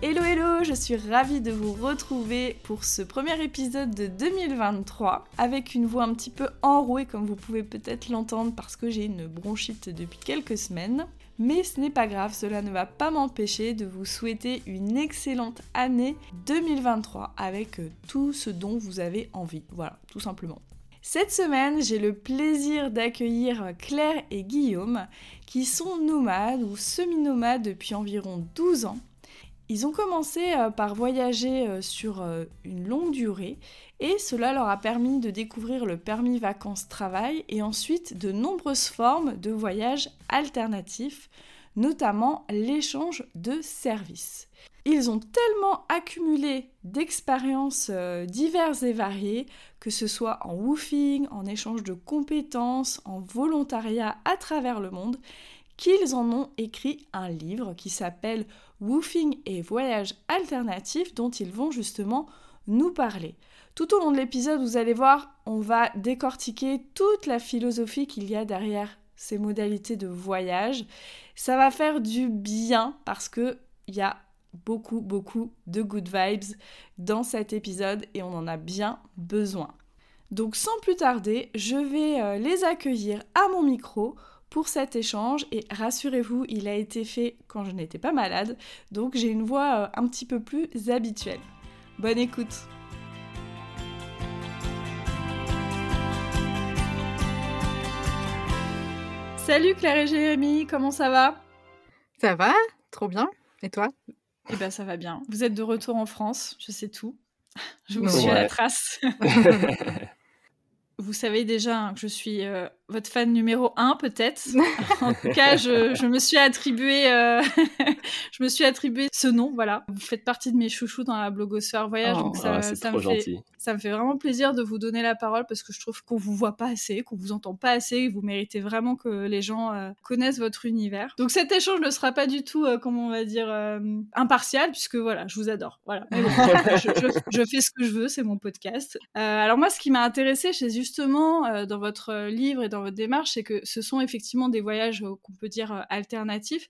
Hello hello, je suis ravie de vous retrouver pour ce premier épisode de 2023 avec une voix un petit peu enrouée comme vous pouvez peut-être l'entendre parce que j'ai une bronchite depuis quelques semaines. Mais ce n'est pas grave, cela ne va pas m'empêcher de vous souhaiter une excellente année 2023 avec euh, tout ce dont vous avez envie. Voilà, tout simplement. Cette semaine, j'ai le plaisir d'accueillir Claire et Guillaume, qui sont nomades ou semi-nomades depuis environ 12 ans. Ils ont commencé euh, par voyager euh, sur une longue durée et cela leur a permis de découvrir le permis vacances-travail et ensuite de nombreuses formes de voyages alternatifs, notamment l'échange de services. Ils ont tellement accumulé d'expériences euh, diverses et variées, que ce soit en woofing, en échange de compétences, en volontariat à travers le monde, qu'ils en ont écrit un livre qui s'appelle Woofing et voyages alternatifs dont ils vont justement nous parler. Tout au long de l'épisode, vous allez voir, on va décortiquer toute la philosophie qu'il y a derrière ces modalités de voyage. Ça va faire du bien parce que il y a beaucoup beaucoup de good vibes dans cet épisode et on en a bien besoin. Donc sans plus tarder, je vais euh, les accueillir à mon micro pour cet échange et rassurez-vous, il a été fait quand je n'étais pas malade, donc j'ai une voix euh, un petit peu plus habituelle. Bonne écoute Salut Claire et Jérémy, comment ça va? Ça va, trop bien. Et toi? Eh ben ça va bien. Vous êtes de retour en France, je sais tout. Je vous suis à la trace. vous savez déjà que je suis euh, votre fan numéro un, peut-être. en tout cas, je, me suis attribué, euh, je me suis attribué ce nom, voilà. Vous faites partie de mes chouchous dans la blogosphère voyage, oh, donc ça, ah, ça me fait, ça me fait vraiment plaisir de vous donner la parole parce que je trouve qu'on vous voit pas assez, qu'on vous entend pas assez, et vous méritez vraiment que les gens euh, connaissent votre univers. Donc cet échange ne sera pas du tout, comment on va dire, impartial puisque voilà, je vous adore, voilà. je, fais ce que je veux, c'est mon podcast. alors moi, ce qui m'a intéressé, c'est justement dans votre livre et dans votre démarche, c'est que ce sont effectivement des voyages euh, qu'on peut dire euh, alternatifs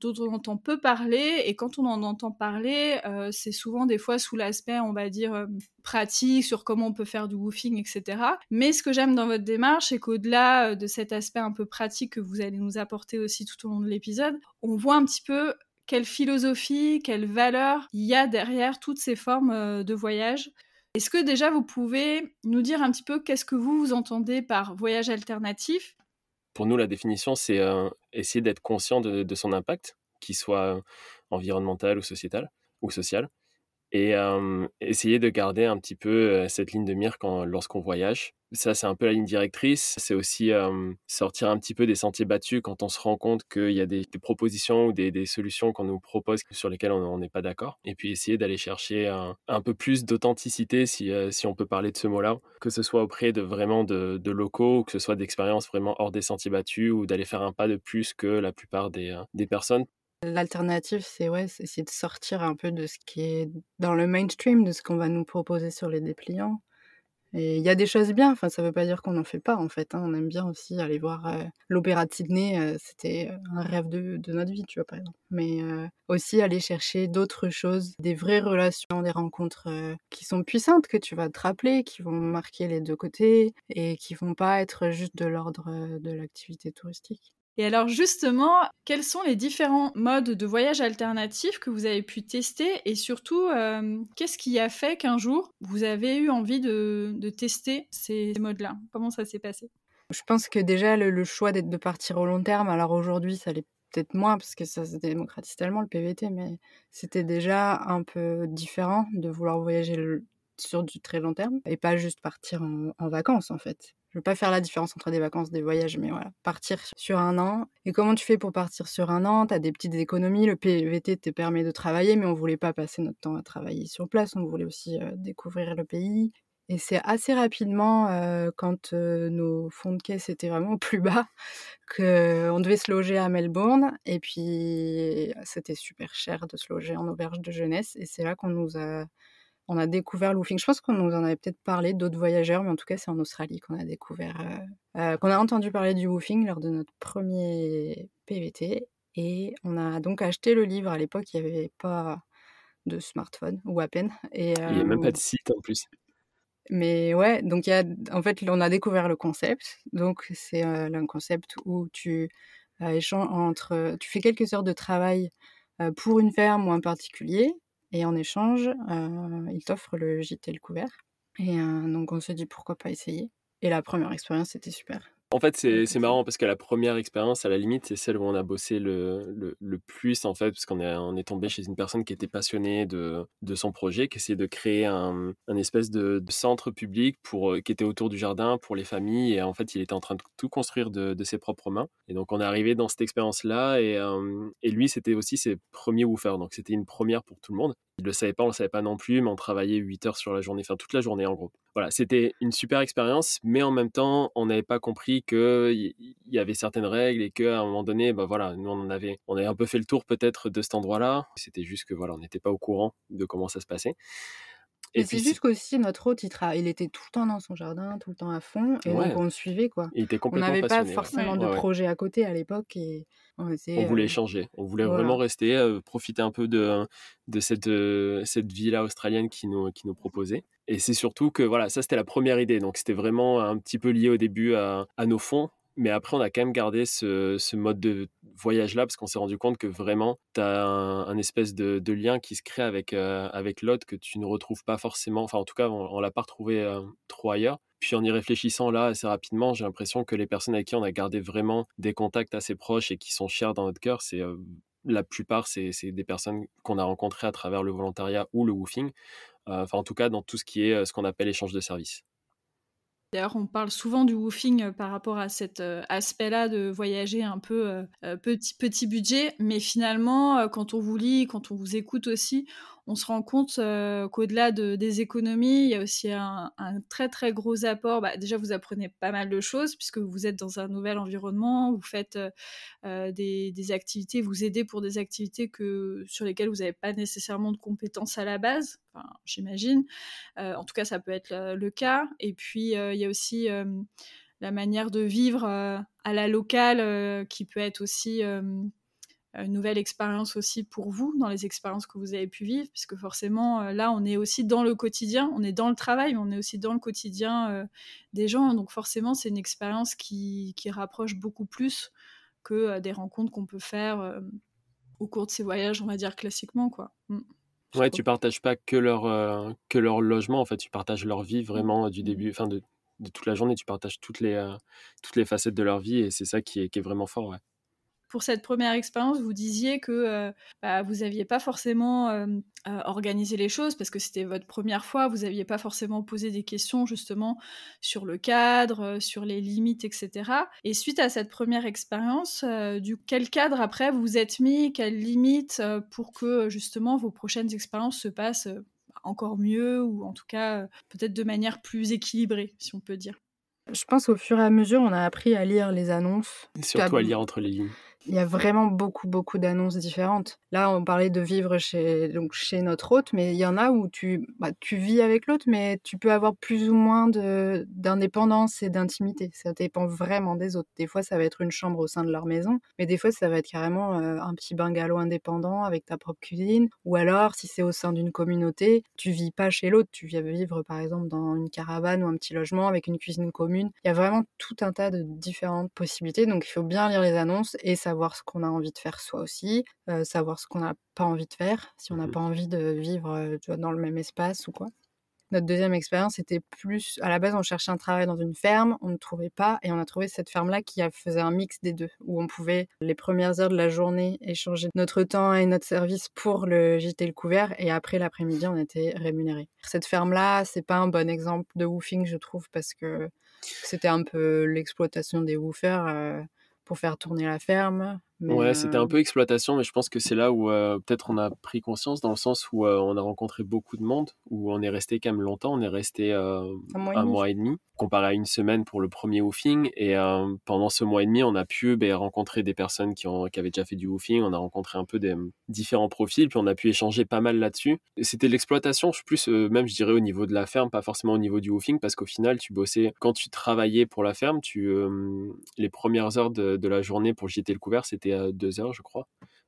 dont on entend peu parler et quand on en entend parler, euh, c'est souvent des fois sous l'aspect, on va dire, pratique sur comment on peut faire du woofing, etc. Mais ce que j'aime dans votre démarche, c'est qu'au-delà de cet aspect un peu pratique que vous allez nous apporter aussi tout au long de l'épisode, on voit un petit peu quelle philosophie, quelle valeur il y a derrière toutes ces formes de voyage. Est-ce que déjà vous pouvez nous dire un petit peu qu'est-ce que vous, entendez par voyage alternatif? Pour nous, la définition, c'est euh, essayer d'être conscient de, de, son impact, qu'il soit environnemental ou sociétal ou social, et essayer de garder un petit peu cette ligne de mire quand, lorsqu'on voyage. Ça, c'est un peu la ligne directrice. C'est aussi sortir un petit peu des sentiers battus quand on se rend compte qu'il y a des, propositions ou des, solutions qu'on nous propose sur lesquelles on n'est pas d'accord. Et puis essayer d'aller chercher un, peu plus d'authenticité, si, si, on peut parler de ce mot-là, que ce soit auprès de vraiment de, locaux, ou que ce soit d'expériences vraiment hors des sentiers battus, ou d'aller faire un pas de plus que la plupart des, des personnes L'alternative, c'est ouais, essayer de sortir un peu de ce qui est dans le mainstream, de ce qu'on va nous proposer sur les dépliants. Et il y a des choses bien, enfin, ça veut pas dire qu'on n'en fait pas, en fait. Hein. On aime bien aussi aller voir euh, l'Opéra de Sydney, euh, c'était un rêve de, de, notre vie, tu vois, par exemple. Mais euh, aussi aller chercher d'autres choses, des vraies relations, des rencontres qui sont puissantes, que tu vas te rappeler, qui vont marquer les deux côtés et qui vont pas être juste de l'ordre de l'activité touristique. Et alors justement, quels sont les différents modes de voyage alternatifs que vous avez pu tester et surtout, euh, qu'est-ce qui a fait qu'un jour, vous avez eu envie de, tester ces modes-là? Comment ça s'est passé? Je pense que déjà, le, choix d'être de partir au long terme, alors aujourd'hui, ça l'est peut-être moins parce que ça se démocratise tellement le PVT, mais c'était déjà un peu différent de vouloir voyager sur du très long terme et pas juste partir en, vacances en fait. Je veux pas faire la différence entre des vacances, des voyages, mais voilà, partir sur un an. Et comment tu fais pour partir sur un an? Tu as des petites économies, le PVT te permet de travailler, mais on voulait pas passer notre temps à travailler sur place, on voulait aussi euh, découvrir le pays. Et c'est assez rapidement, euh, quand euh, nos fonds de caisse étaient vraiment plus bas, qu'on devait se loger à Melbourne. Et puis, c'était super cher de se loger en auberge de jeunesse. Et c'est là qu'on nous a on a découvert l'oofing. Je pense qu'on nous en avait peut-être parlé, d'autres voyageurs, mais en tout cas, c'est en Australie qu'on a découvert, euh, euh, qu'on a entendu parler du woofing lors de notre premier PVT. Et on a donc acheté le livre. À l'époque, il n'y avait pas de smartphone, ou à peine. Et, il n'y a même pas de site en plus. Mais ouais, donc y a, en fait, on a découvert le concept. Donc, c'est euh, un concept où tu échanges entre. Tu fais quelques heures de travail pour une ferme ou un particulier et en échange, euh, il t'offre le gîte et le couvert. Et euh, donc on se dit pourquoi pas essayer. Et la première expérience, c'était super. En fait, c'est marrant parce que la première expérience, à la limite, c'est celle où on a bossé le, le, le plus, en fait, parce qu'on est, on est tombé chez une personne qui était passionnée de, de son projet, qui essayait de créer un, un espèce de, centre public pour, euh, qui était autour du jardin pour les familles. Et en fait, il était en train de tout construire de, de ses propres mains. Et donc, on est arrivé dans cette expérience-là. Et, euh, et lui, c'était aussi ses premiers woofers. Donc, c'était une première pour tout le monde. Il le savait pas, on le savait pas non plus, mais on travaillait 8 heures sur la journée, enfin toute la journée en gros. Voilà, c'était une super expérience, mais en même temps, on n'avait pas compris qu'il y avait certaines règles et qu'à un moment donné, bah voilà, nous on avait, on avait un peu fait le tour peut-être de cet endroit-là. C'était juste que voilà, on n'était pas au courant de comment ça se passait. Et c'est juste qu'aussi notre hôte, il, il, était tout le temps dans son jardin, tout le temps à fond, et donc on le suivait quoi. Il était on n'avait pas forcément de projet à côté à l'époque et on, voulait échanger. On voulait vraiment rester, euh, profiter un peu de, de cette, euh, cette vie-là australienne qui nous, qui nous proposait. Et c'est surtout que voilà, ça c'était la première idée. Donc c'était vraiment un petit peu lié au début à, à nos fonds mais après, on a quand même gardé ce, mode de voyage-là parce qu'on s'est rendu compte que vraiment, tu as un, espèce de, lien qui se crée avec, euh, avec l'autre que tu ne retrouves pas forcément. Enfin, en tout cas, on, ne l'a pas retrouvé euh, trop ailleurs. Puis en y réfléchissant là assez rapidement, j'ai l'impression que les personnes avec qui on a gardé vraiment des contacts assez proches et qui sont chères dans notre cœur, c'est euh, la plupart, c'est des personnes qu'on a rencontrées à travers le volontariat ou le woofing. Enfin, en tout cas, dans tout ce qui est ce qu'on appelle échange de services. D'ailleurs, on parle souvent du woofing euh, par rapport à cet euh, aspect-là de voyager un peu euh, petit, petit budget, mais finalement, quand on vous lit, quand on vous écoute aussi, on se rend compte euh, qu'au-delà de, des économies, il y a aussi un, très très gros apport. Bah, déjà, vous apprenez pas mal de choses puisque vous êtes dans un nouvel environnement, vous faites euh, euh, des, activités, vous aidez pour des activités sur lesquelles vous n'avez pas nécessairement de compétences à la base, enfin, j'imagine. en tout cas, ça peut être le, cas. Et puis, il y a aussi la manière de vivre à la locale qui peut être aussi une nouvelle expérience aussi pour vous dans les expériences que vous avez pu vivre, puisque forcément euh, là on est aussi dans le quotidien, on est dans le travail, mais on est aussi dans le quotidien euh, des gens, donc forcément c'est une expérience qui, qui, rapproche beaucoup plus que euh, des rencontres qu'on peut faire au cours de ces voyages, on va dire classiquement quoi. Mm. Ouais, tu partages pas que leur que leur logement, en fait, tu partages leur vie vraiment du mm. début, enfin de, de, toute la journée, tu partages toutes les toutes les facettes de leur vie et c'est ça qui est, qui est vraiment fort, ouais pour cette première expérience, vous disiez que euh, bah, vous n'aviez pas forcément euh, euh, organisé les choses parce que c'était votre première fois, vous n'aviez pas forcément posé des questions justement sur le cadre, sur les limites, etc. Et suite à cette première expérience, du quel cadre après vous vous êtes mis, quelles limites pour que justement vos prochaines expériences se passent encore mieux ou en tout cas peut-être de manière plus équilibrée, si on peut dire? Je pense au fur et à mesure, on a appris à lire les annonces. surtout à lire entre les lignes. Il y a vraiment beaucoup, beaucoup d'annonces différentes. Là, on parlait de vivre chez, donc chez notre hôte, mais il y en a où tu, bah, tu vis avec l'autre, mais tu peux avoir plus ou moins d'indépendance et d'intimité. Ça dépend vraiment des autres. Des fois, ça va être une chambre au sein de leur maison, mais des fois, ça va être carrément euh, un petit bungalow indépendant avec ta propre cuisine. Ou alors, si c'est au sein d'une communauté, tu vis pas chez l'autre. Tu viens vivre, par exemple, dans une caravane ou un petit logement avec une cuisine commune. Il y a vraiment tout un tas de différentes possibilités. Donc, il faut bien lire les annonces et ça savoir ce qu'on a envie de faire soi aussi, euh, savoir ce qu'on n'a pas envie de faire, si on n'a mmh pas envie de vivre dans le même espace ou quoi. Notre deuxième expérience était plus. À la base, on cherchait un travail dans une ferme, on ne trouvait pas, et on a trouvé cette ferme-là qui faisait un mix des deux, où on pouvait, les premières heures de la journée, échanger notre temps et notre service pour le et le couvert, et après l'après-midi, on était rémunéré. Cette ferme-là, c'est pas un bon exemple de woofing, je trouve, parce que c'était un peu l'exploitation des woofers pour faire tourner la ferme. Ouais, c'était un peu exploitation, mais je pense que c'est là où peut-être on a pris conscience, dans le sens où on a rencontré beaucoup de monde, où on est resté quand même longtemps, on est resté un, mois et demi, comparé à une semaine pour le premier woofing. Et pendant ce mois et demi, on a pu ben, rencontrer des personnes qui, ont, qui avaient déjà fait du woofing, on a rencontré un peu des différents profils, puis on a pu échanger pas mal là-dessus. C'était l'exploitation, plus même je dirais au niveau de la ferme, pas forcément au niveau du woofing, parce qu'au final, tu bossais, quand tu travaillais pour la ferme, tu, les premières heures de, de la journée pour jeter le couvert, c'était deux heures, je crois.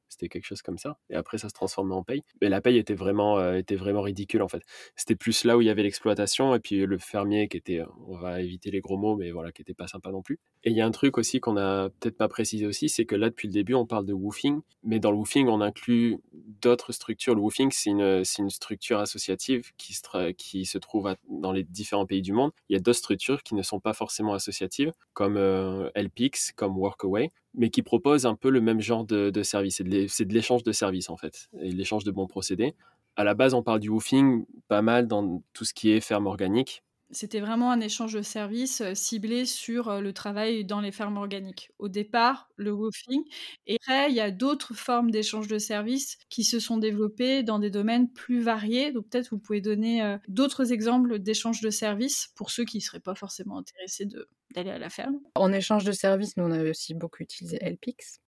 C'était quelque chose comme ça. Et après, ça se transformait en paye. Mais la paye était vraiment, euh, était vraiment ridicule, en fait. C'était plus là où il y avait l'exploitation et puis le fermier qui était, on va éviter les gros mots, mais voilà, qui était pas sympa non plus. Et il y a un truc aussi qu'on a peut-être pas précisé aussi, c'est que là, depuis le début, on parle de woofing. Mais dans le woofing, on inclut d'autres structures. Le woofing, c'est une, une structure associative qui se, qui se trouve dans les différents pays du monde. Il y a d'autres structures qui ne sont pas forcément associatives, comme euh, LPX, comme Workaway, mais qui proposent un peu le même genre de, de service. C'est de l'échange de services, en fait, et l'échange de bons procédés. À la base, on parle du woofing pas mal dans tout ce qui est ferme organique, c'était vraiment un échange de services ciblé sur le travail dans les fermes organiques. Au départ, le woofing. Et après, il y a d'autres formes d'échange de services qui se sont développées dans des domaines plus variés. Donc peut-être vous pouvez donner d'autres exemples d'échange de services pour ceux qui ne seraient pas forcément intéressés d'aller à la ferme. En échange de services, nous, on aussi beaucoup utilisé LPix.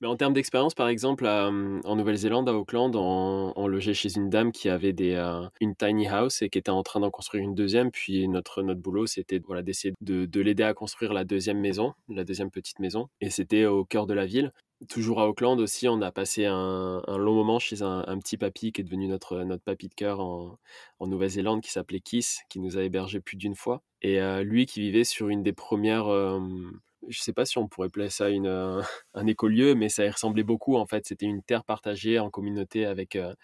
Mais en termes d'expérience, par exemple, en Nouvelle-Zélande, à Auckland, on, logeait chez une dame qui avait des, euh, une tiny house et qui était en train d'en construire une deuxième. Puis notre, notre boulot, c'était voilà, d'essayer de, de l'aider à construire la deuxième maison, la deuxième petite maison. Et c'était au cœur de la ville. Toujours à Auckland aussi, on a passé un, long moment chez un, petit papy qui est devenu notre, notre papy de cœur en, en Nouvelle-Zélande, qui s'appelait Kiss, qui nous a hébergés plus d'une fois. Et euh, lui qui vivait sur une des premières... Euh, je sais pas si on pourrait placer ça une, euh, un écolieu, mais ça y ressemblait beaucoup en fait. C'était une terre partagée en communauté avec, euh,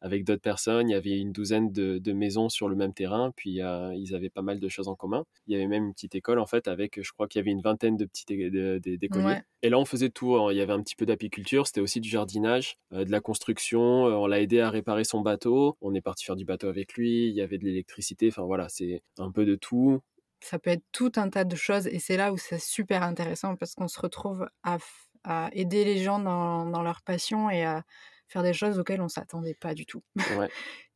avec d'autres personnes. Il y avait une douzaine de, de maisons sur le même terrain, puis euh, ils avaient pas mal de choses en commun. Il y avait même une petite école en fait avec, je crois qu'il y avait une vingtaine de petits d'écoliers. Et là, on faisait tout. Hein. Il y avait un petit peu d'apiculture, c'était aussi du jardinage, de la construction. on l'a aidé à réparer son bateau. On est parti faire du bateau avec lui. Il y avait de l'électricité. Enfin voilà, c'est un peu de tout ça peut être tout un tas de choses et c'est là où c'est super intéressant parce qu'on se retrouve à, aider les gens dans, leur passion et à faire des choses auxquelles on s'attendait pas du tout.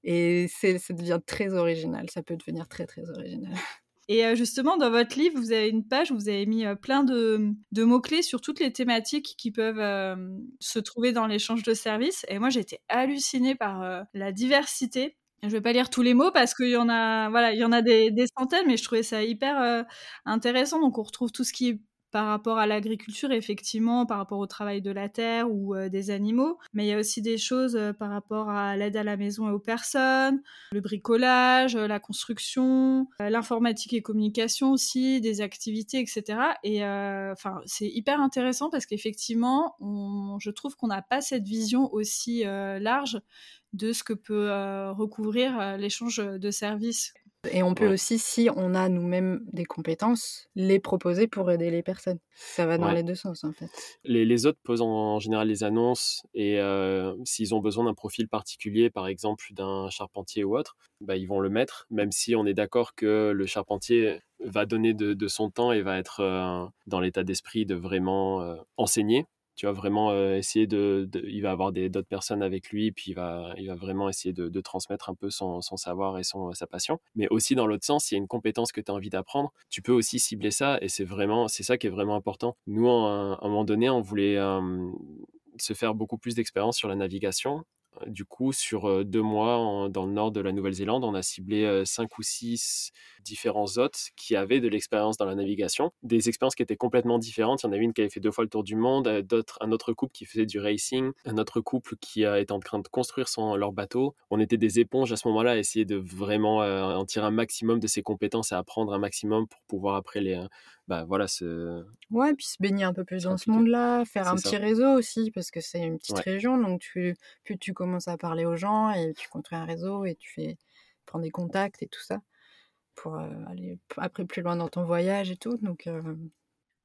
et ça devient très original, ça peut devenir très très original. Et justement, dans votre livre, vous avez une page où vous avez mis plein de, mots-clés sur toutes les thématiques qui peuvent se trouver dans l'échange de services. Et moi, été hallucinée par la diversité je vais pas lire tous les mots parce qu'il y en a, voilà, il y en a des, centaines, mais je trouvais ça hyper euh, intéressant. Donc on retrouve tout ce qui est par rapport à l'agriculture, effectivement, par rapport au travail de la terre ou euh, des animaux. Mais il y a aussi des choses euh, par rapport à l'aide à la maison et aux personnes, le bricolage, la construction, l'informatique et communication aussi, des activités, etc. Et enfin, c'est hyper intéressant parce qu'effectivement, je trouve qu'on n'a pas cette vision aussi large de ce que peut euh, recouvrir euh, l'échange de services. Et on peut aussi, si on a nous-mêmes des compétences, les proposer pour aider les personnes. Ça va dans les deux sens, en fait. Les, autres posent en, général les annonces et euh, s'ils ont besoin d'un profil particulier, par exemple d'un charpentier ou autre, bah, ils vont le mettre, même si on est d'accord que le charpentier va donner de, son temps et va être dans l'état d'esprit de vraiment enseigner tu vas vraiment essayer de, il va avoir d'autres personnes avec lui puis il va il va vraiment essayer de, transmettre un peu son, savoir et son sa passion. Mais aussi dans l'autre sens s'il y a une compétence que tu as envie d'apprendre tu peux aussi cibler ça et c'est vraiment c'est ça qui est vraiment important. Nous à un, moment donné on voulait se faire beaucoup plus d'expérience sur la navigation du coup, sur deux mois dans le nord de la Nouvelle-Zélande, on a ciblé cinq ou six différents hôtes qui avaient de l'expérience dans la navigation, des expériences qui étaient complètement différentes. Il y en avait une qui avait fait deux fois le tour du monde, un autre couple qui faisait du racing, un autre couple qui été en train de construire son, leur bateau. On était des éponges à ce moment-là, à essayer de vraiment en tirer un maximum de ses compétences et apprendre un maximum pour pouvoir après les, bah voilà, se... Ouais, puis se baigner un peu plus dans ce monde-là, faire un petit réseau aussi, parce que c'est une petite région, donc tu, plus tu commences à parler aux gens et tu construis un réseau et tu fais, prends des contacts et tout ça pour aller après plus loin dans ton voyage et tout. Donc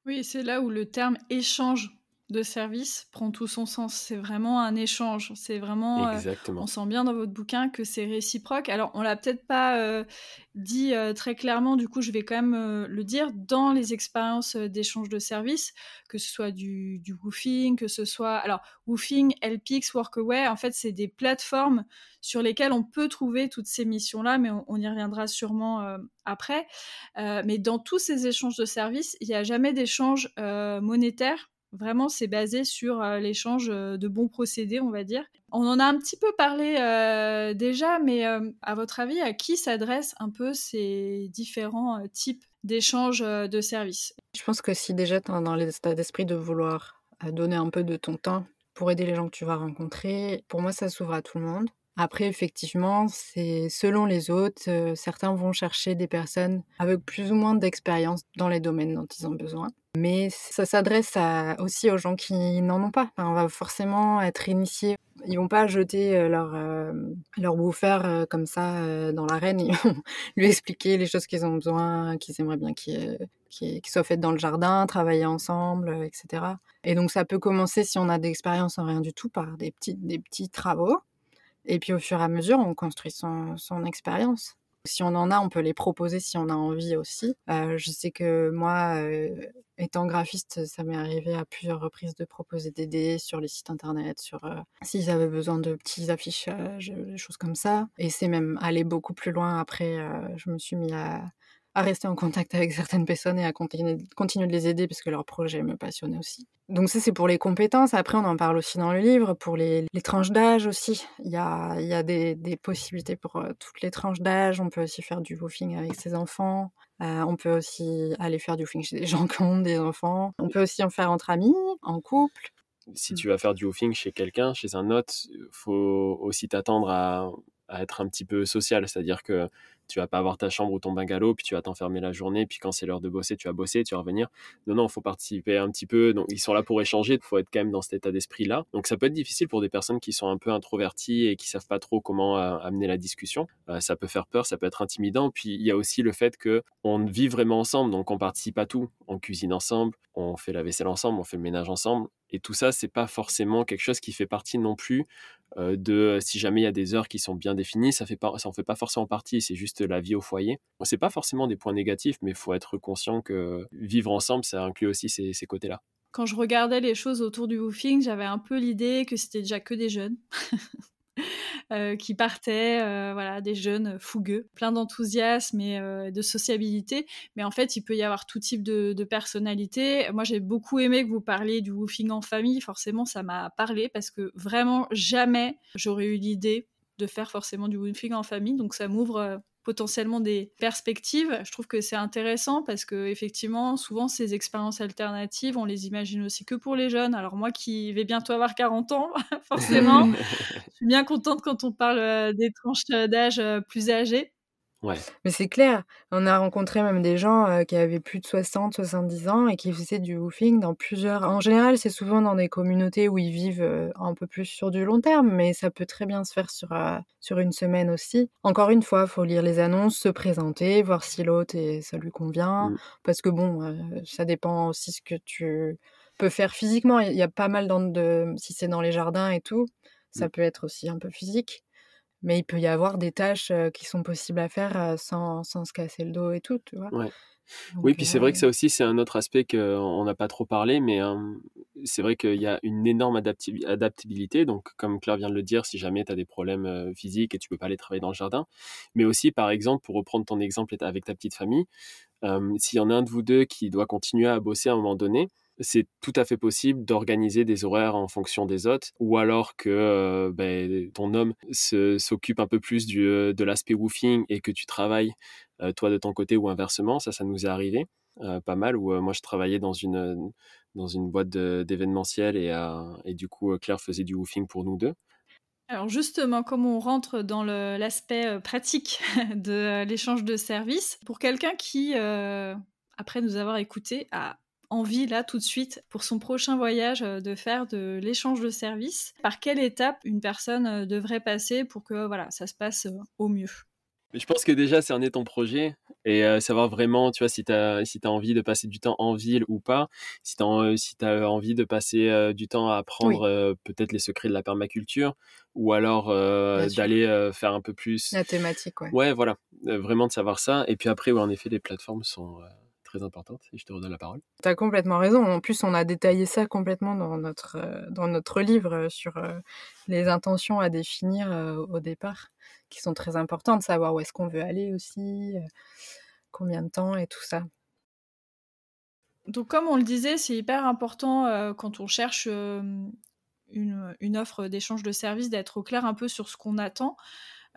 oui, c'est là où le terme échange de service prend tout son sens. C'est vraiment un échange. C'est vraiment. Euh, on sent bien dans votre bouquin que c'est réciproque. Alors, on l'a peut-être pas euh, dit euh, très clairement, du coup, je vais quand même le dire. Dans les expériences d'échange de services, que ce soit du, du, woofing, que ce soit. Alors, woofing, LPX, Workaway, en fait, c'est des plateformes sur lesquelles on peut trouver toutes ces missions-là, mais on, y reviendra sûrement après. mais dans tous ces échanges de services, il n'y a jamais d'échange monétaire Vraiment, c'est basé sur euh, l'échange euh, de bons procédés, on va dire. On en a un petit peu parlé euh, déjà, mais à votre avis, à qui s'adressent un peu ces différents types d'échanges de services? Je pense que si déjà tu es dans l'état d'esprit de vouloir donner un peu de ton temps pour aider les gens que tu vas rencontrer, pour moi, ça s'ouvre à tout le monde. Après, effectivement, c'est selon les autres. certains vont chercher des personnes avec plus ou moins d'expérience dans les domaines dont ils ont besoin. Mais ça s'adresse aussi aux gens qui n'en ont pas. on va forcément être initiés. Ils vont pas jeter euh, leur, euh, euh, comme ça dans l'arène. Ils vont lui expliquer les choses qu'ils ont besoin, qu'ils aimeraient bien qu'ils soient faites dans le jardin, travailler ensemble, etc. Et donc ça peut commencer, si on a d'expérience en rien du tout, par des petits, travaux. Et puis au fur et à mesure, on construit son expérience. Si on en a, on peut les proposer si on a envie aussi. Euh, je sais que moi, euh, étant graphiste, ça m'est arrivé à plusieurs reprises de proposer d'aider sur les sites internet, sur euh, s'ils avaient besoin de petits affichages, des choses comme ça. Et c'est même aller beaucoup plus loin. Après, je me suis mis à, à rester en contact avec certaines personnes et à continuer, continuer de les aider parce que leur projet me passionnait aussi. Donc ça, c'est pour les compétences. Après, on en parle aussi dans le livre, pour les, les tranches d'âge aussi. Il y a, il y a des, des possibilités pour euh, toutes les tranches d'âge. On peut aussi faire du woofing avec ses enfants. Euh, on peut aussi aller faire du woofing chez des gens qui ont des enfants. On peut aussi en faire entre amis, en couple. Si tu vas faire du woofing chez quelqu'un, chez un autre, faut aussi t'attendre à, à être un petit peu social. C'est-à-dire que tu vas pas avoir ta chambre ou ton bungalow, puis tu vas t'enfermer la journée, puis quand c'est l'heure de bosser, tu vas bosser, tu vas revenir. Non, non, il faut participer un petit peu. Donc, ils sont là pour échanger, il faut être quand même dans cet état d'esprit-là. Donc, ça peut être difficile pour des personnes qui sont un peu introverties et qui savent pas trop comment euh, amener la discussion. Euh, ça peut faire peur, ça peut être intimidant. Puis, il y a aussi le fait que on vit vraiment ensemble, donc on participe à tout. On cuisine ensemble, on fait la vaisselle ensemble, on fait le ménage ensemble. Et tout ça, c'est pas forcément quelque chose qui fait partie non plus euh, de si jamais il y a des heures qui sont bien définies, ça fait pas, ça en fait pas forcément partie. C'est juste la vie au foyer. C'est pas forcément des points négatifs, mais il faut être conscient que vivre ensemble, ça inclut aussi ces, côtés-là. Quand je regardais les choses autour du woofing, j'avais un peu l'idée que c'était déjà que des jeunes. Euh, qui partaient, euh, voilà, des jeunes fougueux, pleins d'enthousiasme et euh, de sociabilité. Mais en fait, il peut y avoir tout type de, de personnalité. Moi, j'ai beaucoup aimé que vous parliez du woofing en famille. Forcément, ça m'a parlé parce que vraiment, jamais j'aurais eu l'idée de faire forcément du woofing en famille. Donc, ça m'ouvre potentiellement des perspectives. Je trouve que c'est intéressant parce que effectivement, souvent ces expériences alternatives, on les imagine aussi que pour les jeunes. Alors moi qui vais bientôt avoir 40 ans, forcément, je suis bien contente quand on parle euh, des tranches d'âge euh, plus âgées. Mais c'est clair, on a rencontré même des gens euh, qui avaient plus de 60, 70 ans et qui faisaient du woofing dans plusieurs. En général, c'est souvent dans des communautés où ils vivent euh, un peu plus sur du long terme, mais ça peut très bien se faire sur, euh, sur une semaine aussi. Encore une fois, il faut lire les annonces, se présenter, voir si l'autre et ça lui convient. Mmh. Parce que bon, ça dépend aussi ce que tu peux faire physiquement. Il y a pas mal de. Si c'est dans les jardins et tout, ça mmh. peut être aussi un peu physique. Mais il peut y avoir des tâches qui sont possibles à faire sans, sans, se casser le dos et tout, tu vois. oui, puis c'est vrai que ça aussi, c'est un autre aspect qu'on n'a pas trop parlé, mais c'est vrai qu'il y a une énorme adaptabilité. Donc, comme Claire vient de le dire, si jamais tu as des problèmes physiques et tu peux pas aller travailler dans le jardin, mais aussi, par exemple, pour reprendre ton exemple avec ta petite famille, s'il y en a un de vous deux qui doit continuer à bosser à un moment donné, c'est tout à fait possible d'organiser des horaires en fonction des hôtes, ou alors que euh, ben, ton homme s'occupe un peu plus du, euh, de l'aspect woofing et que tu travailles euh, toi de ton côté ou inversement. Ça, ça nous est arrivé pas mal, où moi je travaillais dans une, dans une boîte d'événementiel et, et du coup Claire faisait du woofing pour nous deux. Alors justement, comme on rentre dans l'aspect pratique de l'échange de services, pour quelqu'un qui, après nous avoir écouté, a envie là tout de suite pour son prochain voyage euh, de faire de l'échange de services Par quelle étape une personne euh, devrait passer pour que voilà ça se passe euh, au mieux? Je pense que déjà, est ton projet et savoir vraiment, tu vois, si tu as, si as envie de passer du temps en ville ou pas, si tu as, si as envie de passer du temps à apprendre peut-être les secrets de la permaculture ou alors d'aller faire un peu plus. La thématique, ouais. Ouais, voilà, vraiment de savoir ça. Et puis après, en effet, les plateformes sont très importante et je te redonne la parole. Tu as complètement raison. En plus, on a détaillé ça complètement dans notre, euh, dans notre livre euh, sur euh, les intentions à définir au départ, qui sont très importantes, savoir où est-ce qu'on veut aller aussi, combien de temps et tout ça. Donc, comme on le disait, c'est hyper important quand on cherche une, une, offre d'échange de services d'être au clair un peu sur ce qu'on attend.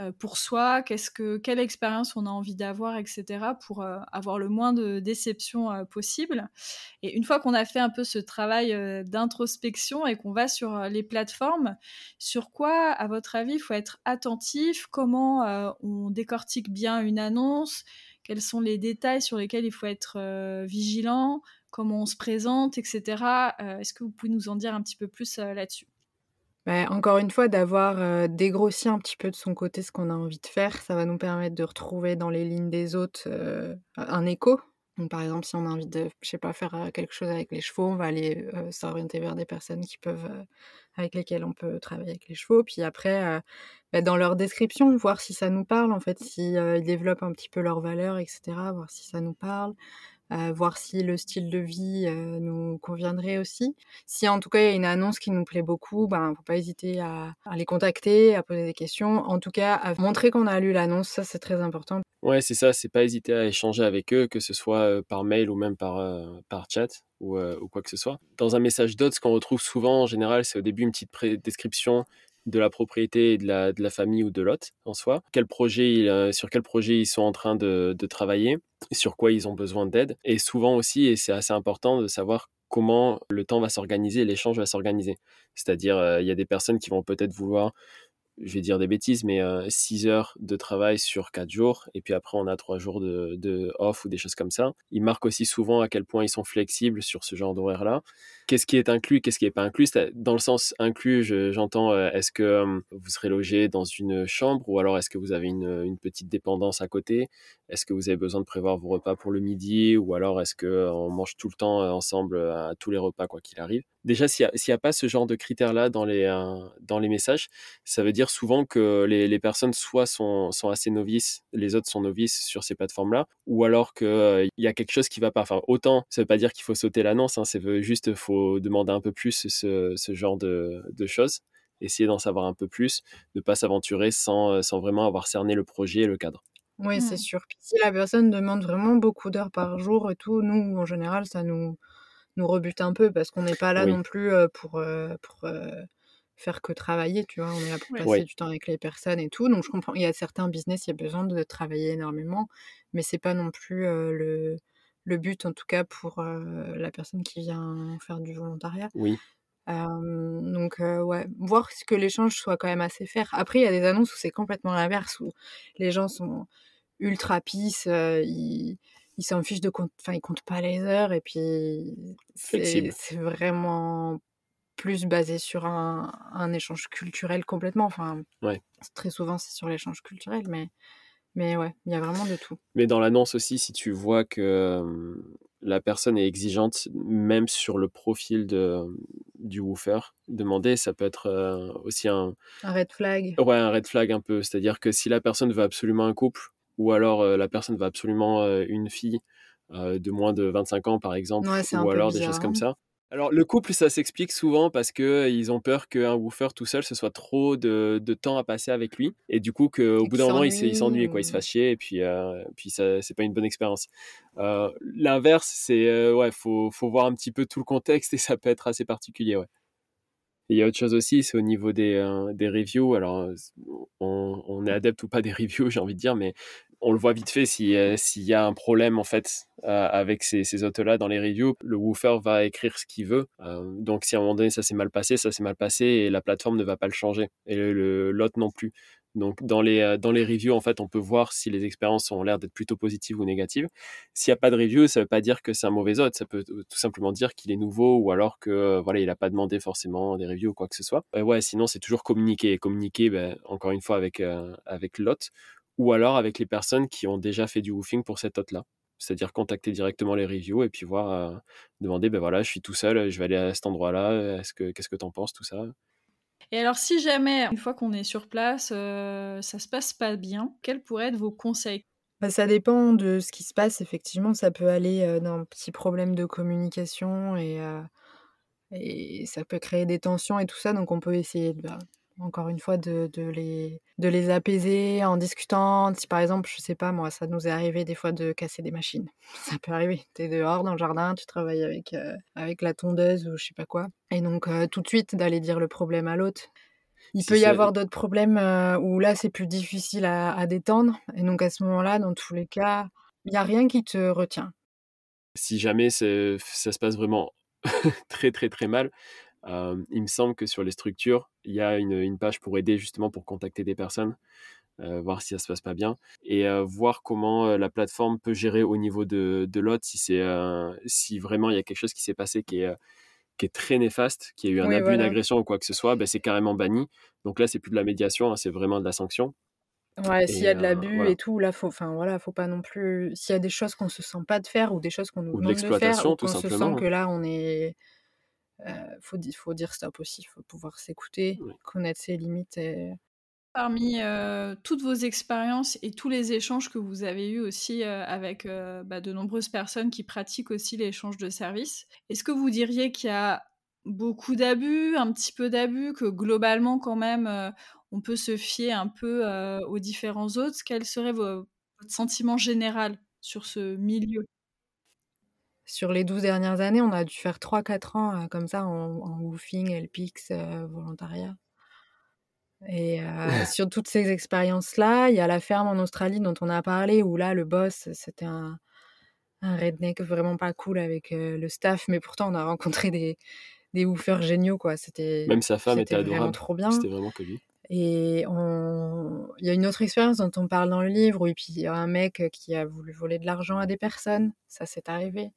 Euh, pour soi, qu'est-ce que, quelle expérience on a envie d'avoir, etc., pour euh, avoir le moins de déception euh, possible. Et une fois qu'on a fait un peu ce travail d'introspection et qu'on va sur les plateformes, sur quoi, à votre avis, il faut être attentif? Comment on décortique bien une annonce? Quels sont les détails sur lesquels il faut être vigilant? Comment on se présente, etc. Est-ce que vous pouvez nous en dire un petit peu plus là-dessus? Bah, encore une fois, d'avoir dégrossi un petit peu de son côté ce qu'on a envie de faire, ça va nous permettre de retrouver dans les lignes des autres un écho. Par exemple, si on a envie de, je sais pas, faire quelque chose avec les chevaux, on va aller s'orienter vers des personnes qui peuvent, avec lesquelles on peut travailler avec les chevaux. Puis après, bah, dans leur description, voir si ça nous parle, en fait, s'ils ils développent un petit peu leurs valeurs, etc., voir si ça nous parle voir si le style de vie nous conviendrait aussi. Si en tout cas il y a une annonce qui nous plaît beaucoup, ben faut pas hésiter à, les contacter, à poser des questions. En tout cas, à montrer qu'on a lu l'annonce, ça c'est très important. Ouais, c'est ça, c'est pas hésiter à échanger avec eux, que ce soit par mail ou même par, par chat ou, ou, quoi que ce soit. Dans un message d'autres, ce qu'on retrouve souvent en général, c'est au début une petite description de la propriété de la, de la famille ou de l'hôte en soi, quel projet euh, sur quel projet ils sont en train de, de travailler, sur quoi ils ont besoin d'aide. Et souvent aussi, et c'est assez important de savoir comment le temps va s'organiser, l'échange va s'organiser. C'est-à-dire, euh, il y a des personnes qui vont peut-être vouloir je vais dire des bêtises, mais 6 heures de travail sur 4 jours, et puis après on a 3 jours de, off ou des choses comme ça. Ils marquent aussi souvent à quel point ils sont flexibles sur ce genre d'horaire-là. Qu'est-ce qui est inclus, qu'est-ce qui n'est pas inclus? Dans le sens inclus, j'entends, est-ce que vous serez logé dans une chambre, ou alors est-ce que vous avez une, petite dépendance à côté? Est-ce que vous avez besoin de prévoir vos repas pour le midi, ou alors est-ce qu'on mange tout le temps ensemble à tous les repas, quoi qu'il arrive? Déjà, s'il n'y a, pas ce genre de critères-là dans les, dans les messages, ça veut dire souvent que les, personnes soit sont, assez novices, les autres sont novices sur ces plateformes-là, ou alors qu'il euh, y a quelque chose qui va pas. Enfin, autant, ça veut pas dire qu'il faut sauter l'annonce, hein, c'est juste faut demander un peu plus ce, genre de, choses, essayer d'en savoir un peu plus, ne pas s'aventurer sans, euh, sans vraiment avoir cerné le projet et le cadre. Oui, c'est sûr. si la personne demande vraiment beaucoup d'heures par jour et tout, nous, en général, ça nous, nous rebute un peu parce qu'on n'est pas là non plus euh, pour, pour faire que travailler, tu vois. On est là pour passer du temps avec les personnes et tout. Donc je comprends, il y a certains business, il y a besoin de travailler énormément, mais c'est pas non plus le, le, but, en tout cas pour la personne qui vient faire du volontariat. Oui. Donc ouais, voir que l'échange soit quand même assez fair. Après, il y a des annonces où c'est complètement l'inverse, où les gens sont ultra pisse, ils ils s'en fichent de compte, enfin ils comptent pas les heures et puis c'est vraiment plus basé sur un, un, échange culturel complètement. Enfin, très souvent, c'est sur l'échange culturel, mais, mais ouais, il y a vraiment de tout. Mais dans l'annonce aussi, si tu vois que la personne est exigeante, même sur le profil de, du woofer, demander, ça peut être aussi un... Un red flag. Ouais, un red flag un peu. C'est-à-dire que si la personne veut absolument un couple, ou alors la personne veut absolument une fille de moins de 25 ans, par exemple, ou alors des choses comme ça, alors, le couple, ça s'explique souvent parce qu'ils ont peur qu'un woofer tout seul, ce soit trop de, temps à passer avec lui. Et du coup, qu'au bout d'un moment, il s'ennuie, quoi. Il se fasse chier et puis, euh, puis ça, c'est pas une bonne expérience. Euh, l'inverse, c'est, euh, ouais, faut, faut voir un petit peu tout le contexte et ça peut être assez particulier, ouais. il y a autre chose aussi, c'est au niveau des, des reviews. Alors, on, on, est adepte ou pas des reviews, j'ai envie de dire, mais on le voit vite fait euh, s'il y a un problème en fait euh, avec ces, ces là dans les reviews, le woofer va écrire ce qu'il veut. Euh, donc si à un moment donné ça s'est mal passé, ça s'est mal passé et la plateforme ne va pas le changer et l'autre non plus. Donc dans les, dans les reviews, en fait, on peut voir si les expériences ont l'air d'être plutôt positives ou négatives. S'il n'y a pas de review, ça ne veut pas dire que c'est un mauvais hôte, ça peut tout simplement dire qu'il est nouveau ou alors que voilà, il n'a pas demandé forcément des reviews ou quoi que ce soit. ouais, sinon c'est toujours communiquer. Communiquer, ben, encore une fois, avec, avec l'hôte ou alors avec les personnes qui ont déjà fait du woofing pour cet hôte-là. C'est-à-dire contacter directement les reviews et puis voir, demander, ben voilà, je suis tout seul, je vais aller à cet endroit-là, est-ce que, qu'est-ce que tu en penses, tout ça? Et alors, si jamais, une fois qu'on est sur place, ça se passe pas bien, quels pourraient être vos conseils? Bah, ça dépend de ce qui se passe. Effectivement, ça peut aller d'un petit problème de communication et, et ça peut créer des tensions et tout ça. Donc, on peut essayer, bah, encore une fois, de, de, les, de les apaiser en discutant. Si par exemple, je sais pas, moi, ça nous est arrivé des fois de casser des machines. Ça peut arriver. Tu es dehors dans le jardin, tu travailles avec, avec la tondeuse ou je sais pas quoi. Et donc, tout de suite, d'aller dire le problème à l'autre. Il peut y avoir d'autres problèmes où là, c'est plus difficile à, détendre. Et donc, à ce moment-là, dans tous les cas, il n'y a rien qui te retient. Si jamais ça se passe vraiment très, très, très mal, il me semble que sur les structures, il y a une, page pour aider justement pour contacter des personnes, voir si ça se passe pas bien et voir comment la plateforme peut gérer au niveau de, de l'autre si, c'est si vraiment il y a quelque chose qui s'est passé qui est qui est très néfaste, qui a eu un abus, une agression ou quoi que ce soit, ben, c'est carrément banni. Donc là, c'est plus de la médiation, hein, c'est vraiment de la sanction. Ouais, s'il y a de l'abus et tout, là, faut, enfin voilà, faut pas non plus. S'il y a des choses qu'on se sent pas de faire ou des choses qu'on nous demande de faire, ou qu'on se sent que là, on est, euh, faut, faut dire stop aussi. Il faut pouvoir s'écouter, connaître ses limites. Et... Parmi euh, toutes vos expériences et tous les échanges que vous avez eus aussi euh, avec euh, bah, de nombreuses personnes qui pratiquent aussi l'échange de services, est-ce que vous diriez qu'il y a beaucoup d'abus, un petit peu d'abus, que globalement quand même on peut se fier un peu aux différents autres? Quel serait votre sentiment général sur ce milieu? Sur les 12 dernières années, on a dû faire 3-4 ans comme ça en, en woofing, LPX, volontariat. Et sur toutes ces expériences-là, il y a la ferme en Australie dont on a parlé, où là, le boss, c'était un, un redneck vraiment pas cool avec le staff, mais pourtant, on a rencontré des, des woofers géniaux, quoi. C'était Même sa femme était adorable. Vraiment trop bien. C'était vraiment que lui. Et on... il y a une autre expérience dont on parle dans le livre, où il y a un mec qui a voulu voler de l'argent à des personnes. Ça, s'est arrivé.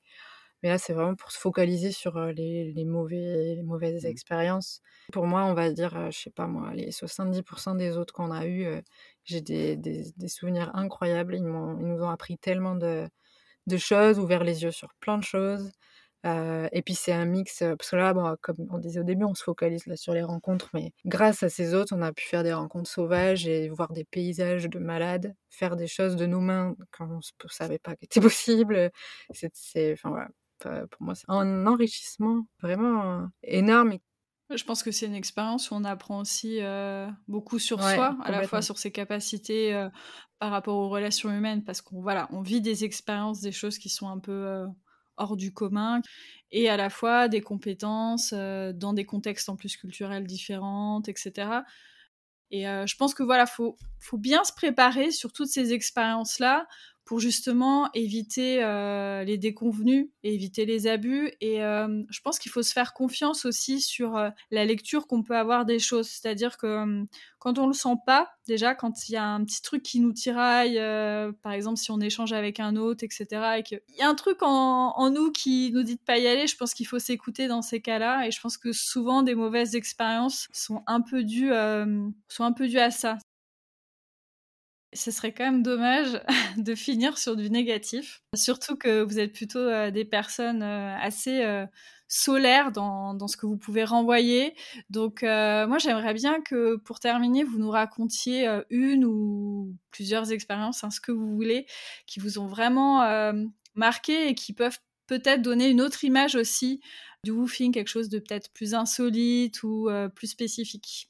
Mais là, c'est vraiment pour se focaliser sur les, les, mauvais, les mauvaises mmh. expériences. Pour moi, on va dire, je sais pas moi, les 70% des autres qu'on a eu, j'ai des, des, des, souvenirs incroyables. Ils, ils, nous ont appris tellement de, de, choses, ouvert les yeux sur plein de choses. Et puis c'est un mix, parce que là, bon, comme on disait au début, on se focalise là sur les rencontres, mais grâce à ces autres, on a pu faire des rencontres sauvages et voir des paysages de malades, faire des choses de nos mains quand on ne savait pas que c'était possible. C'est, enfin voilà, pour moi, c'est un enrichissement vraiment énorme. Je pense que c'est une expérience où on apprend aussi beaucoup sur soi, à la fois sur ses capacités par rapport aux relations humaines, parce qu'on voilà, on vit des expériences, des choses qui sont un peu hors du commun, et à la fois des compétences dans des contextes en plus culturels différents, etc. Et je pense que voilà, faut, faut bien se préparer sur toutes ces expériences-là pour justement éviter euh, les déconvenus et éviter les abus. Et euh, je pense qu'il faut se faire confiance aussi sur euh, la lecture qu'on peut avoir des choses. C'est-à-dire que quand on le sent pas, déjà, quand il y a un petit truc qui nous tiraille, par exemple si on échange avec un autre, etc., et qu'il y a un truc en, en, nous qui nous dit de pas y aller, je pense qu'il faut s'écouter dans ces cas-là. Et je pense que souvent des mauvaises expériences sont un peu dues, sont un peu dues à ça ce serait quand même dommage de finir sur du négatif. Surtout que vous êtes plutôt euh, des personnes euh, assez euh, solaires dans, dans, ce que vous pouvez renvoyer. Donc moi j'aimerais bien que pour terminer, vous nous racontiez une ou plusieurs expériences, hein, ce que vous voulez, qui vous ont vraiment marqué et qui peuvent peut-être donner une autre image aussi du woofing, quelque chose de peut-être plus insolite ou plus spécifique.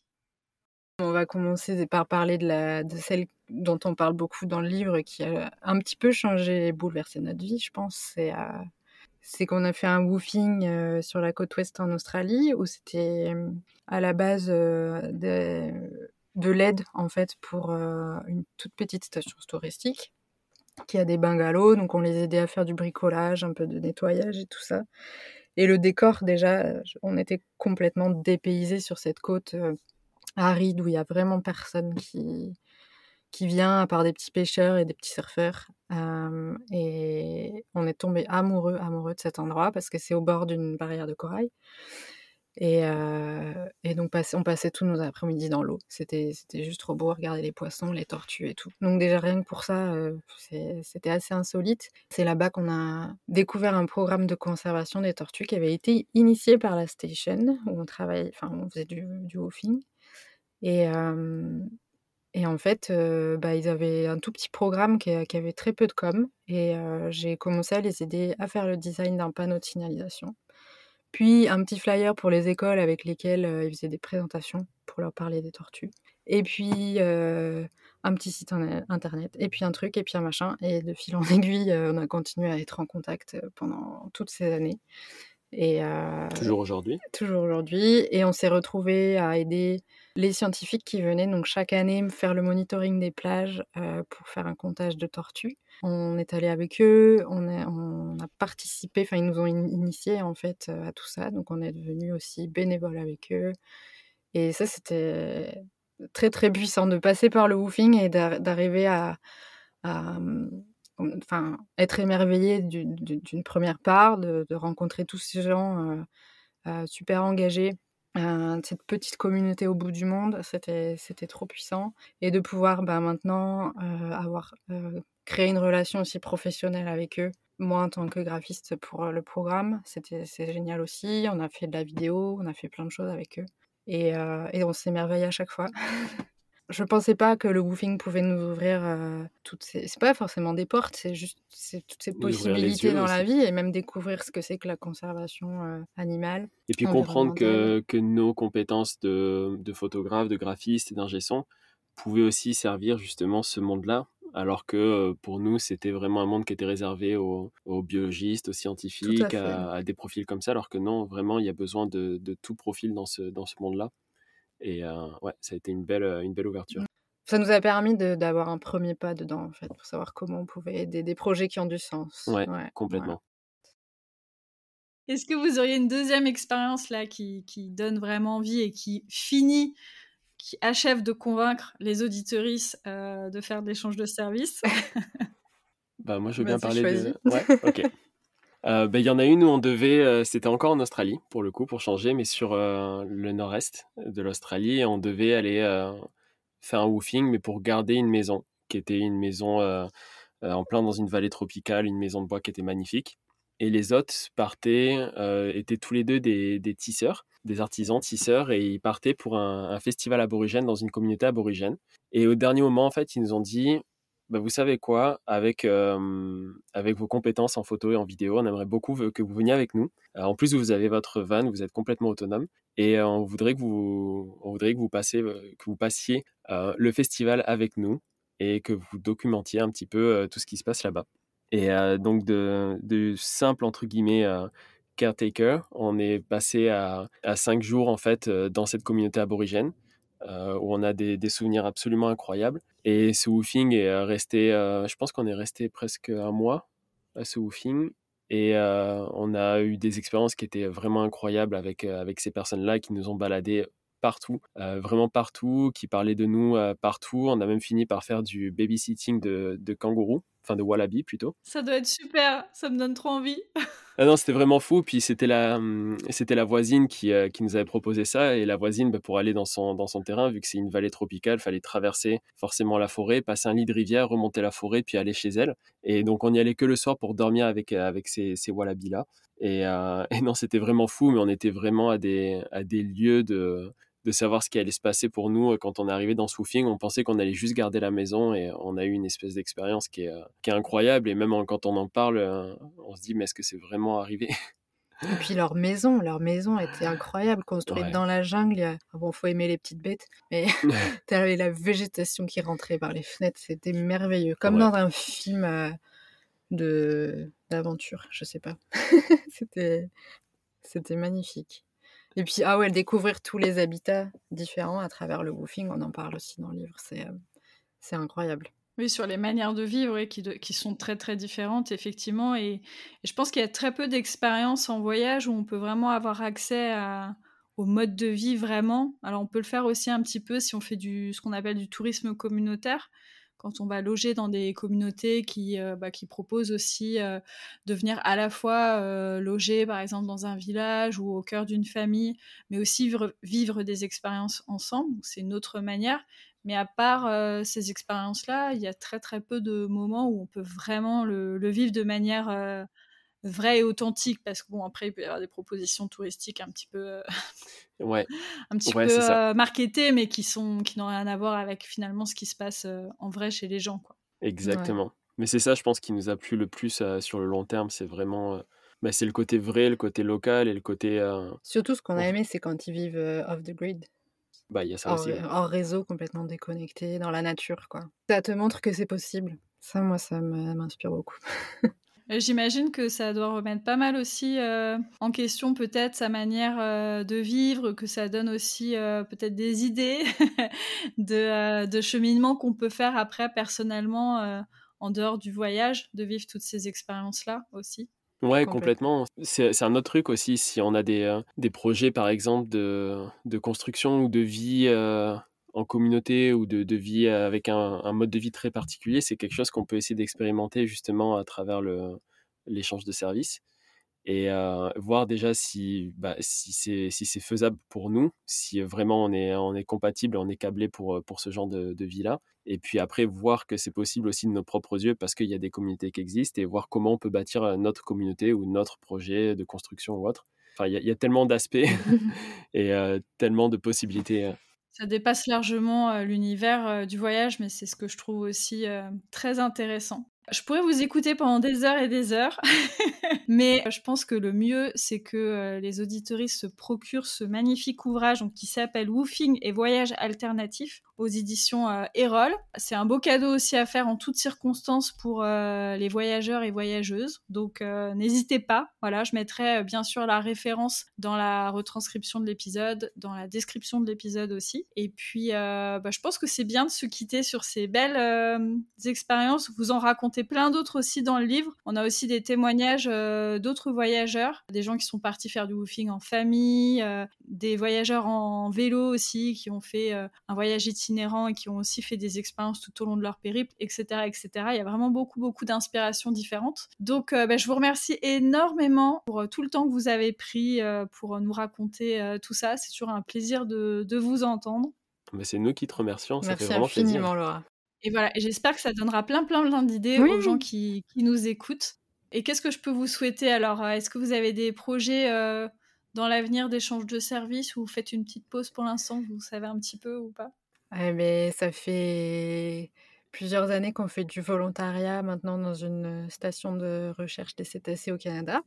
On va commencer par parler de, la, de celle dont on parle beaucoup dans le livre, qui a un petit peu changé et bouleversé notre vie, je pense. C'est c'est qu'on a fait un woofing euh, sur la côte ouest en Australie, où c'était euh, à la base euh, de, de l'aide, en fait, pour une toute petite station touristique qui a des bungalows. Donc on les aidait à faire du bricolage, un peu de nettoyage et tout ça. Et le décor, déjà, on était complètement dépaysés sur cette côte aride où il y a vraiment personne qui, qui vient à part des petits pêcheurs et des petits surfeurs. et on est tombé amoureux, amoureux de cet endroit parce que c'est au bord d'une barrière de corail. Et, et donc, on passait tous nos après-midi dans l'eau. C'était juste trop beau, regarder les poissons, les tortues et tout. Donc déjà, rien que pour ça, c'était assez insolite. C'est là-bas qu'on a découvert un programme de conservation des tortues qui avait été initié par la station, où on travaillait, enfin, on faisait du, du woofing. Et, et en fait, bah, ils avaient un tout petit programme qui, qui avait très peu de com. Et j'ai commencé à les aider à faire le design d'un panneau de signalisation. Puis un petit flyer pour les écoles avec lesquelles ils faisaient des présentations pour leur parler des tortues. Et puis un petit site internet, et puis un truc, et puis un machin. Et de fil en aiguille, on a continué à être en contact pendant toutes ces années. Et toujours aujourd'hui? Toujours aujourd'hui. Et on s'est retrouvés à aider les scientifiques qui venaient donc chaque année faire le monitoring des plages pour faire un comptage de tortues. On est allé avec eux, on, on a participé, enfin ils nous ont initiés en fait à tout ça, donc on est devenu aussi bénévole avec eux. Et ça c'était très très puissant de passer par le woofing et d'arriver à, enfin, être émerveillé d'une première part, de, rencontrer tous ces gens super engagés cette petite communauté au bout du monde, c'était trop puissant. Et de pouvoir bah, maintenant avoir créé une relation aussi professionnelle avec eux. Moi, en tant que graphiste pour le programme, c'était génial aussi. On a fait de la vidéo, on a fait plein de choses avec eux. Et on s'émerveille à chaque fois. Je pensais pas que le woofing pouvait nous ouvrir euh, toutes ces. C'est pas forcément des portes, c'est juste toutes ces possibilités dans la vie et même découvrir ce que c'est que la conservation euh, animale. Et puis comprendre que, que nos compétences de, de photographe, de graphiste et d'ingé son pouvaient aussi servir justement ce monde-là. Alors que euh, pour nous, c'était vraiment un monde qui était réservé aux, aux biologistes, aux scientifiques, à, à, des profils comme ça. Alors que non, vraiment, il y a besoin de, de tout profil dans ce, dans ce monde-là. Et euh, ouais, ça a été une belle, une belle ouverture. Ça nous a permis d'avoir un premier pas dedans, en fait, pour savoir comment on pouvait aider des projets qui ont du sens. Ouais, complètement. Est-ce que vous auriez une deuxième expérience là qui, qui, donne vraiment envie et qui finit, qui achève de convaincre les auditoristes euh, de faire de l'échange de services? Bah moi je veux bien parler de. Ouais, ok. Euh, bah, il y en a une où on devait, euh, c'était encore en Australie pour le coup, pour changer, mais sur euh, le nord-est de l'Australie, on devait aller faire un woofing, mais pour garder une maison, qui était une maison en plein dans une vallée tropicale, une maison de bois qui était magnifique. Et les hôtes partaient, étaient tous les deux des, des, tisseurs, des artisans tisseurs, et ils partaient pour un, un festival aborigène dans une communauté aborigène. Et au dernier moment, en fait, ils nous ont dit, bah, vous savez quoi, avec, avec vos compétences en photo et en vidéo, on aimerait beaucoup que vous veniez avec nous. en plus, vous avez votre van, vous êtes complètement autonome et on voudrait que vous, on voudrait que vous, passiez, que vous passiez le festival avec nous et que vous documentiez un petit peu tout ce qui se passe là-bas. Et donc, de, de, simple, entre guillemets, caretaker, on est passé à, à cinq jours en fait dans cette communauté aborigène. Euh, où on a des, souvenirs absolument incroyables. Et ce woofing est euh, resté, euh, je pense qu'on est resté presque un mois à ce woofing. Et on a eu des expériences qui étaient vraiment incroyables avec, avec ces personnes-là qui nous ont baladés partout, vraiment partout, qui parlaient de nous partout. On a même fini par faire du babysitting de, de kangourous enfin de Wallaby plutôt. Ça doit être super, ça me donne trop envie. ah non, c'était vraiment fou. Puis c'était la, hum, c'était la voisine qui, euh, qui nous avait proposé ça. Et la voisine, bah, pour aller dans son, dans son terrain, vu que c'est une vallée tropicale, fallait traverser forcément la forêt, passer un lit de rivière, remonter la forêt, puis aller chez elle. Et donc on n'y allait que le soir pour dormir avec, euh, avec ces, ces Wallabies-là. Et, euh, et, non, c'était vraiment fou, mais on était vraiment à des, à des lieux de, de savoir ce qui allait se passer pour nous euh, quand on est arrivé dans Swoofing. On pensait qu'on allait juste garder la maison et on a eu une espèce d'expérience qui est, euh, qui est incroyable. Et même quand on en parle, euh, on se dit, mais est-ce que c'est vraiment arrivé? Et puis leur maison, leur maison était incroyable, construite dans la jungle. Ah bon, faut aimer les petites bêtes, mais t'avais la végétation qui rentrait par les fenêtres, c'était merveilleux, comme dans un film de d'aventure, je sais pas. c'était c'était magnifique. Et puis, ah ouais, découvrir tous les habitats différents à travers le woofing, on en parle aussi dans le livre, c'est, euh, incroyable. Oui, sur les manières de vivre qui, qui, sont très très différentes, effectivement. Et, je pense qu'il y a très peu d'expériences en voyage où on peut vraiment avoir accès à, au mode de vie vraiment. Alors on peut le faire aussi un petit peu si on fait du, ce qu'on appelle du tourisme communautaire quand on va loger dans des communautés qui, bah, qui proposent aussi de venir à la fois loger, par exemple, dans un village ou au cœur d'une famille, mais aussi vivre, des expériences ensemble. C'est une autre manière. Mais à part ces expériences-là, il y a très très peu de moments où on peut vraiment le, le vivre de manière vrai et authentique parce que bon après il peut y avoir des propositions touristiques un petit peu euh, ouais un petit peu euh, marketées mais qui sont qui n'ont rien à voir avec finalement ce qui se passe euh, en vrai chez les gens quoi exactement mais c'est ça je pense qui nous a plu le plus sur le long terme c'est vraiment bah, c'est le côté vrai le côté local et le côté surtout ce qu'on a aimé c'est quand ils vivent off the grid bah, il y a ça aussi. En réseau, complètement déconnecté, dans la nature, quoi. Ça te montre que c'est possible. Ça, moi, ça m'inspire beaucoup. Euh, j'imagine que ça doit remettre pas mal aussi euh, en question peut-être sa manière euh, de vivre, que ça donne aussi peut-être des idées de, de, cheminement qu'on peut faire après personnellement en dehors du voyage, de vivre toutes ces expériences-là aussi. Ouais, complètement. C'est un autre truc aussi, si on a des, des projets par exemple de, de, construction ou de vie en communauté ou de, vie avec un, mode de vie très particulier, c'est quelque chose qu'on peut essayer d'expérimenter justement à travers l'échange de services et euh, voir déjà si, bah, si c'est si faisable pour nous, si vraiment on est, on est compatible, on est câblé pour, pour ce genre de, vie-là. Et puis après, voir que c'est possible aussi de nos propres yeux parce qu'il y a des communautés qui existent et voir comment on peut bâtir notre communauté ou notre projet de construction ou autre. Enfin, il y, a tellement d'aspects et euh, tellement de possibilités. Ça dépasse largement l'univers du voyage, mais c'est ce que je trouve aussi très intéressant. Je pourrais vous écouter pendant des heures et des heures, mais je pense que le mieux, c'est que les auditoristes se procurent ce magnifique ouvrage qui s'appelle Woofing et voyage alternatif aux éditions euh, Erol. C'est un beau cadeau aussi à faire en toutes circonstances pour euh, les voyageurs et voyageuses. Donc n'hésitez pas. Voilà, je mettrai bien sûr la référence dans la retranscription de l'épisode, dans la description de l'épisode aussi. Et puis, bah, je pense que c'est bien de se quitter sur ces belles expériences. Vous en racontez plein d'autres aussi dans le livre. On a aussi des témoignages euh, d'autres voyageurs, des gens qui sont partis faire du woofing en famille, euh, des voyageurs en vélo aussi qui ont fait euh, un voyage itinérant et qui ont aussi fait des expériences tout au long de leur périple, etc., etc. Il y a vraiment beaucoup, beaucoup d'inspirations différentes. Donc, bah, je vous remercie énormément pour tout le temps que vous avez pris pour nous raconter tout ça. C'est toujours un plaisir de, vous entendre. Mais c'est nous qui te remercions. Ça Merci fait vraiment infiniment, Laura. Et voilà, j'espère que ça donnera plein, plein, plein d'idées aux gens qui, nous écoutent. Et qu'est-ce que je peux vous souhaiter alors euh, Est-ce que vous avez des projets euh, dans l'avenir d'échange de services ou vous faites une petite pause pour l'instant Vous savez un petit peu ou pas? Mais Ça fait plusieurs années qu'on fait du volontariat maintenant dans une station de recherche des cétacés au Canada.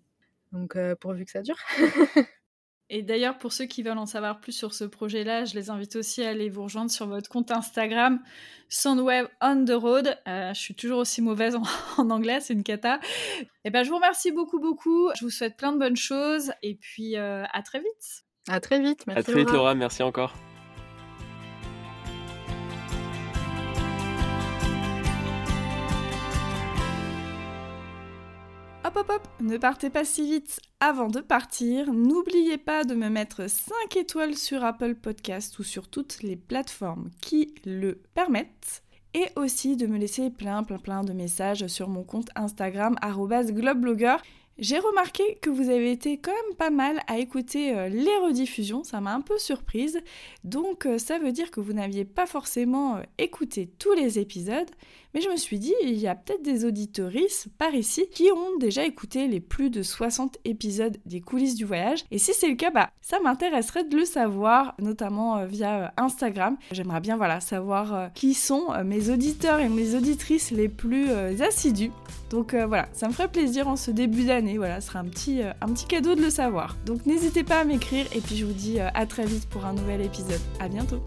Donc, euh, pourvu que ça dure. Et d'ailleurs, pour ceux qui veulent en savoir plus sur ce projet-là, je les invite aussi à aller vous rejoindre sur votre compte Instagram, Soundwave on the Road. Euh, je suis toujours aussi mauvaise en, anglais, c'est une cata. Et eh ben, je vous remercie beaucoup, beaucoup. Je vous souhaite plein de bonnes choses. Et puis, euh, à très vite. À très vite. Merci. À très vite, Laura. Merci encore. Ne partez pas si vite. Avant de partir, n'oubliez pas de me mettre 5 étoiles sur Apple Podcast ou sur toutes les plateformes qui le permettent. Et aussi de me laisser plein plein plein de messages sur mon compte Instagram @globeblogger. J'ai remarqué que vous avez été quand même pas mal à écouter euh, les rediffusions, ça m'a un peu surprise. Donc euh, ça veut dire que vous n'aviez pas forcément euh, écouté tous les épisodes, mais je me suis dit, il y a peut-être des auditorices par ici qui ont déjà écouté les plus de 60 épisodes des coulisses du voyage. Et si c'est le cas, bah, ça m'intéresserait de le savoir, notamment euh, via euh, Instagram. J'aimerais bien savoir euh, qui sont mes auditeurs et mes auditrices les plus assidus. Donc voilà, ça me ferait plaisir en ce début d'année. Voilà, ce sera un petit, un petit cadeau de le savoir. Donc n'hésitez pas à m'écrire et puis je vous dis à très vite pour un nouvel épisode. À bientôt.